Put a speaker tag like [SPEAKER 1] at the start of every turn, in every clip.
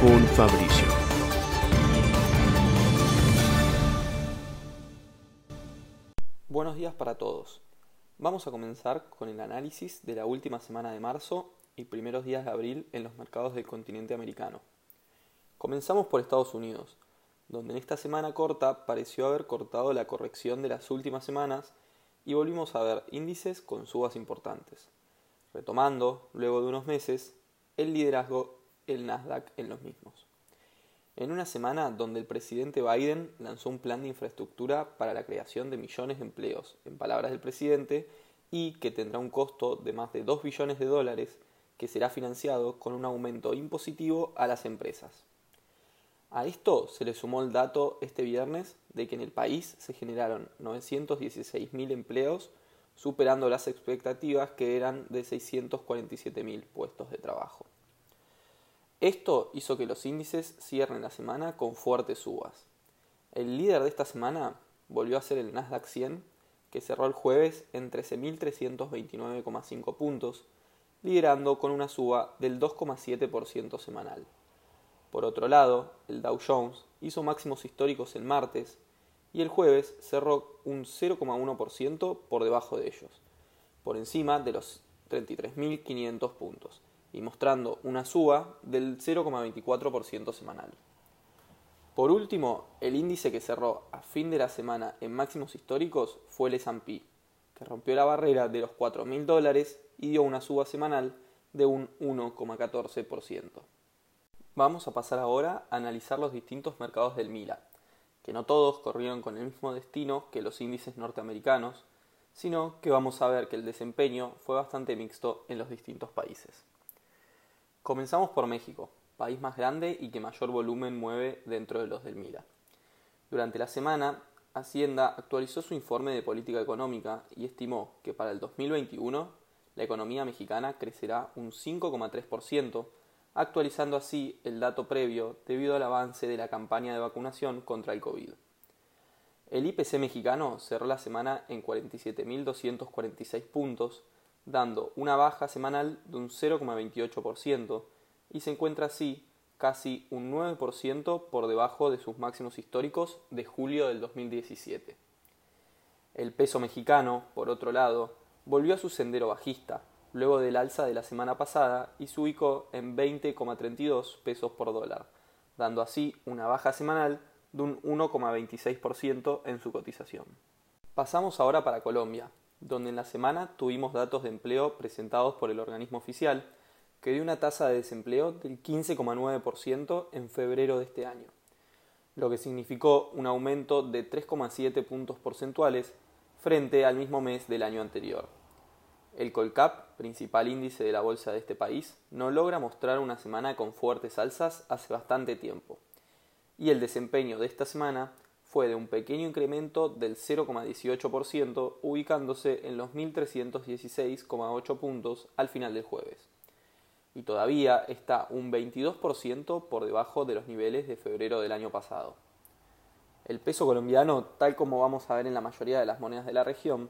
[SPEAKER 1] con Fabricio.
[SPEAKER 2] Buenos días para todos. Vamos a comenzar con el análisis de la última semana de marzo y primeros días de abril en los mercados del continente americano. Comenzamos por Estados Unidos, donde en esta semana corta pareció haber cortado la corrección de las últimas semanas y volvimos a ver índices con subas importantes, retomando, luego de unos meses, el liderazgo el Nasdaq en los mismos. En una semana donde el presidente Biden lanzó un plan de infraestructura para la creación de millones de empleos, en palabras del presidente, y que tendrá un costo de más de 2 billones de dólares, que será financiado con un aumento impositivo a las empresas. A esto se le sumó el dato este viernes de que en el país se generaron 916.000 empleos, superando las expectativas que eran de 647.000 puestos de trabajo. Esto hizo que los índices cierren la semana con fuertes subas. El líder de esta semana volvió a ser el Nasdaq 100, que cerró el jueves en 13.329,5 puntos, liderando con una suba del 2,7% semanal. Por otro lado, el Dow Jones hizo máximos históricos el martes y el jueves cerró un 0,1% por debajo de ellos, por encima de los 33.500 puntos y mostrando una suba del 0,24% semanal. Por último, el índice que cerró a fin de la semana en máximos históricos fue el S&P, que rompió la barrera de los 4.000 dólares y dio una suba semanal de un 1,14%. Vamos a pasar ahora a analizar los distintos mercados del MILA, que no todos corrieron con el mismo destino que los índices norteamericanos, sino que vamos a ver que el desempeño fue bastante mixto en los distintos países. Comenzamos por México, país más grande y que mayor volumen mueve dentro de los del MILA. Durante la semana, Hacienda actualizó su informe de política económica y estimó que para el 2021 la economía mexicana crecerá un 5,3%, actualizando así el dato previo debido al avance de la campaña de vacunación contra el COVID. El IPC mexicano cerró la semana en 47.246 puntos, dando una baja semanal de un 0,28% y se encuentra así casi un 9% por debajo de sus máximos históricos de julio del 2017. El peso mexicano, por otro lado, volvió a su sendero bajista, luego del alza de la semana pasada y se ubicó en 20,32 pesos por dólar, dando así una baja semanal de un 1,26% en su cotización. Pasamos ahora para Colombia, donde en la semana tuvimos datos de empleo presentados por el organismo oficial, que dio una tasa de desempleo del 15,9% en febrero de este año, lo que significó un aumento de 3,7 puntos porcentuales frente al mismo mes del año anterior. El Colcap, principal índice de la bolsa de este país, no logra mostrar una semana con fuertes alzas hace bastante tiempo, y el desempeño de esta semana fue de un pequeño incremento del 0,18%, ubicándose en los 1.316,8 puntos al final del jueves. Y todavía está un 22% por debajo de los niveles de febrero del año pasado. El peso colombiano, tal como vamos a ver en la mayoría de las monedas de la región,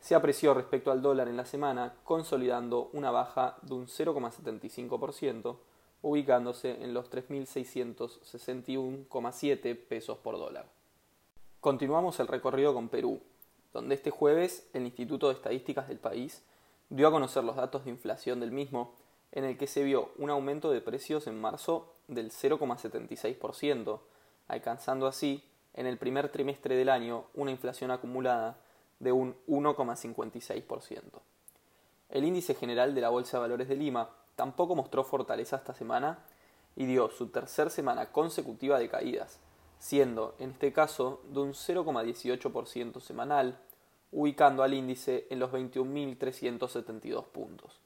[SPEAKER 2] se apreció respecto al dólar en la semana, consolidando una baja de un 0,75%, ubicándose en los 3.661,7 pesos por dólar. Continuamos el recorrido con Perú, donde este jueves el Instituto de Estadísticas del país dio a conocer los datos de inflación del mismo, en el que se vio un aumento de precios en marzo del 0,76%, alcanzando así en el primer trimestre del año una inflación acumulada de un 1,56%. El índice general de la Bolsa de Valores de Lima tampoco mostró fortaleza esta semana y dio su tercer semana consecutiva de caídas, siendo en este caso de un 0,18% semanal, ubicando al índice en los 21.372 puntos.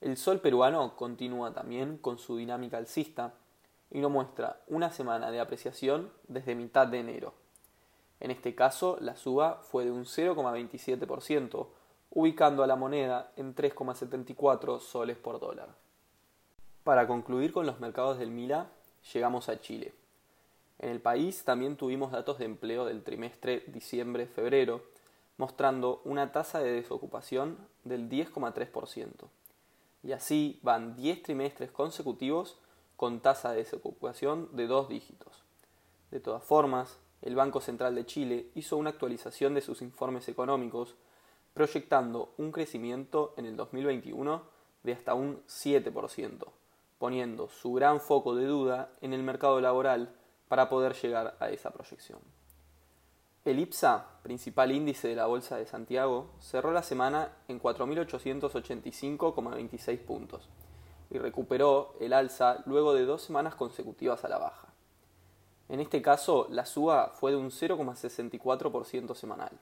[SPEAKER 2] El sol peruano continúa también con su dinámica alcista, y no muestra una semana de apreciación desde mitad de enero. En este caso, la suba fue de un 0,27%, ubicando a la moneda en 3,74 soles por dólar. Para concluir con los mercados del MILA, llegamos a Chile. En el país también tuvimos datos de empleo del trimestre diciembre-febrero, mostrando una tasa de desocupación del 10,3%. Y así van 10 trimestres consecutivos con tasa de desocupación de dos dígitos. De todas formas, el Banco Central de Chile hizo una actualización de sus informes económicos, proyectando un crecimiento en el 2021 de hasta un 7%, poniendo su gran foco de duda en el mercado laboral para poder llegar a esa proyección. El IPSA, principal índice de la Bolsa de Santiago, cerró la semana en 4.885,26 puntos y recuperó el alza luego de dos semanas consecutivas a la baja. En este caso, la suba fue de un 0,64% semanal.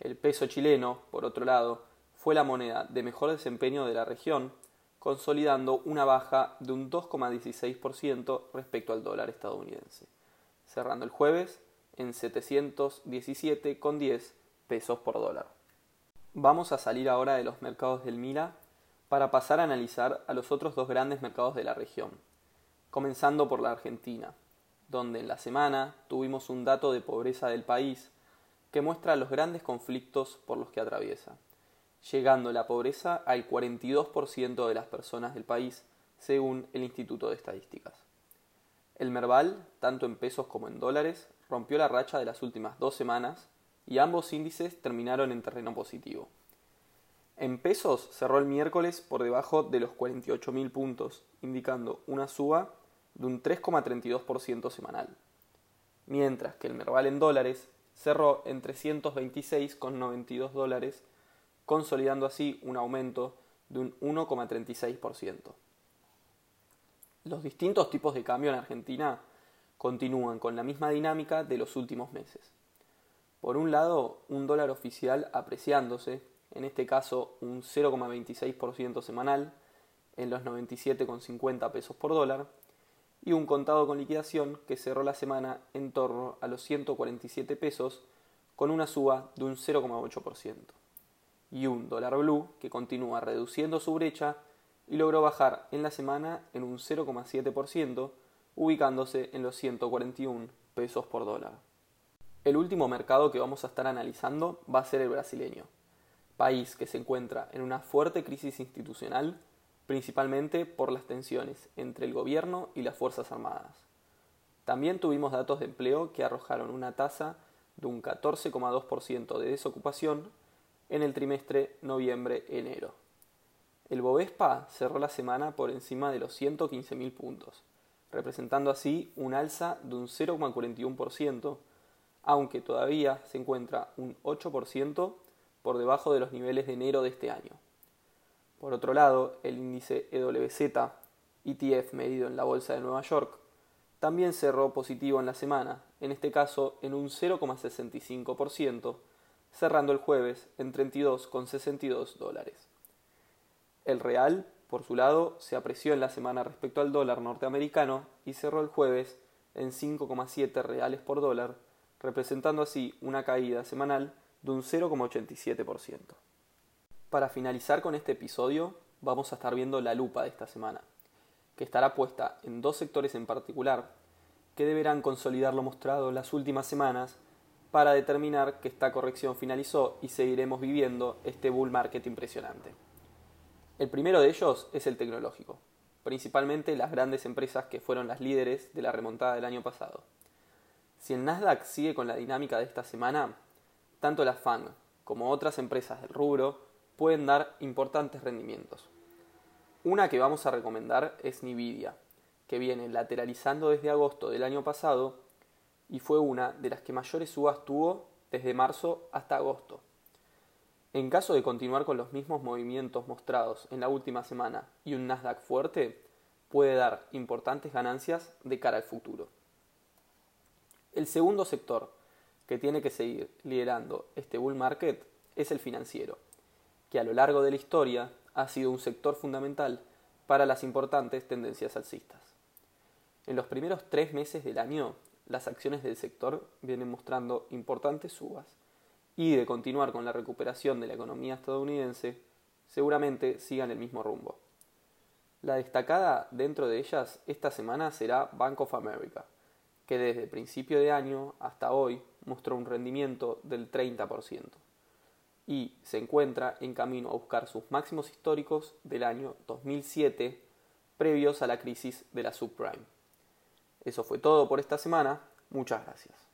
[SPEAKER 2] El peso chileno, por otro lado, fue la moneda de mejor desempeño de la región, consolidando una baja de un 2,16% respecto al dólar estadounidense, cerrando el jueves en 717,10 pesos por dólar. Vamos a salir ahora de los mercados del Mila para pasar a analizar a los otros dos grandes mercados de la región, comenzando por la Argentina, donde en la semana tuvimos un dato de pobreza del país que muestra los grandes conflictos por los que atraviesa, llegando la pobreza al 42% de las personas del país, según el Instituto de Estadísticas. El Merval, tanto en pesos como en dólares, rompió la racha de las últimas dos semanas y ambos índices terminaron en terreno positivo. En pesos cerró el miércoles por debajo de los 48.000 puntos, indicando una suba de un 3,32% semanal, mientras que el Merval en dólares cerró en 326,92 dólares, consolidando así un aumento de un 1,36%. Los distintos tipos de cambio en Argentina continúan con la misma dinámica de los últimos meses. Por un lado, un dólar oficial apreciándose, en este caso un 0,26% semanal, en los 97,50 pesos por dólar, y un contado con liquidación que cerró la semana en torno a los 147 pesos con una suba de un 0,8%. Y un dólar blue que continúa reduciendo su brecha y logró bajar en la semana en un 0,7%, ubicándose en los 141 pesos por dólar. El último mercado que vamos a estar analizando va a ser el brasileño, país que se encuentra en una fuerte crisis institucional principalmente por las tensiones entre el gobierno y las Fuerzas Armadas. También tuvimos datos de empleo que arrojaron una tasa de un 14,2% de desocupación en el trimestre noviembre-enero. El Bovespa cerró la semana por encima de los 115.000 puntos, representando así un alza de un 0,41%, aunque todavía se encuentra un 8% por debajo de los niveles de enero de este año. Por otro lado, el índice EWZ, ETF medido en la Bolsa de Nueva York, también cerró positivo en la semana, en este caso en un 0,65%, cerrando el jueves en 32,62 dólares. El real, por su lado, se apreció en la semana respecto al dólar norteamericano y cerró el jueves en 5,7 reales por dólar, representando así una caída semanal de un 0,87%. Para finalizar con este episodio, vamos a estar viendo la lupa de esta semana, que estará puesta en dos sectores en particular, que deberán consolidar lo mostrado en las últimas semanas para determinar que esta corrección finalizó y seguiremos viviendo este bull market impresionante. El primero de ellos es el tecnológico, principalmente las grandes empresas que fueron las líderes de la remontada del año pasado. Si el Nasdaq sigue con la dinámica de esta semana, tanto la FANG como otras empresas del rubro pueden dar importantes rendimientos. Una que vamos a recomendar es Nvidia, que viene lateralizando desde agosto del año pasado y fue una de las que mayores subas tuvo desde marzo hasta agosto. En caso de continuar con los mismos movimientos mostrados en la última semana y un Nasdaq fuerte, puede dar importantes ganancias de cara al futuro. El segundo sector que tiene que seguir liderando este bull market es el financiero que a lo largo de la historia ha sido un sector fundamental para las importantes tendencias alcistas. En los primeros tres meses del año, las acciones del sector vienen mostrando importantes subas y de continuar con la recuperación de la economía estadounidense, seguramente sigan el mismo rumbo. La destacada dentro de ellas esta semana será Bank of America, que desde principio de año hasta hoy mostró un rendimiento del 30% y se encuentra en camino a buscar sus máximos históricos del año 2007 previos a la crisis de la subprime. Eso fue todo por esta semana. Muchas gracias.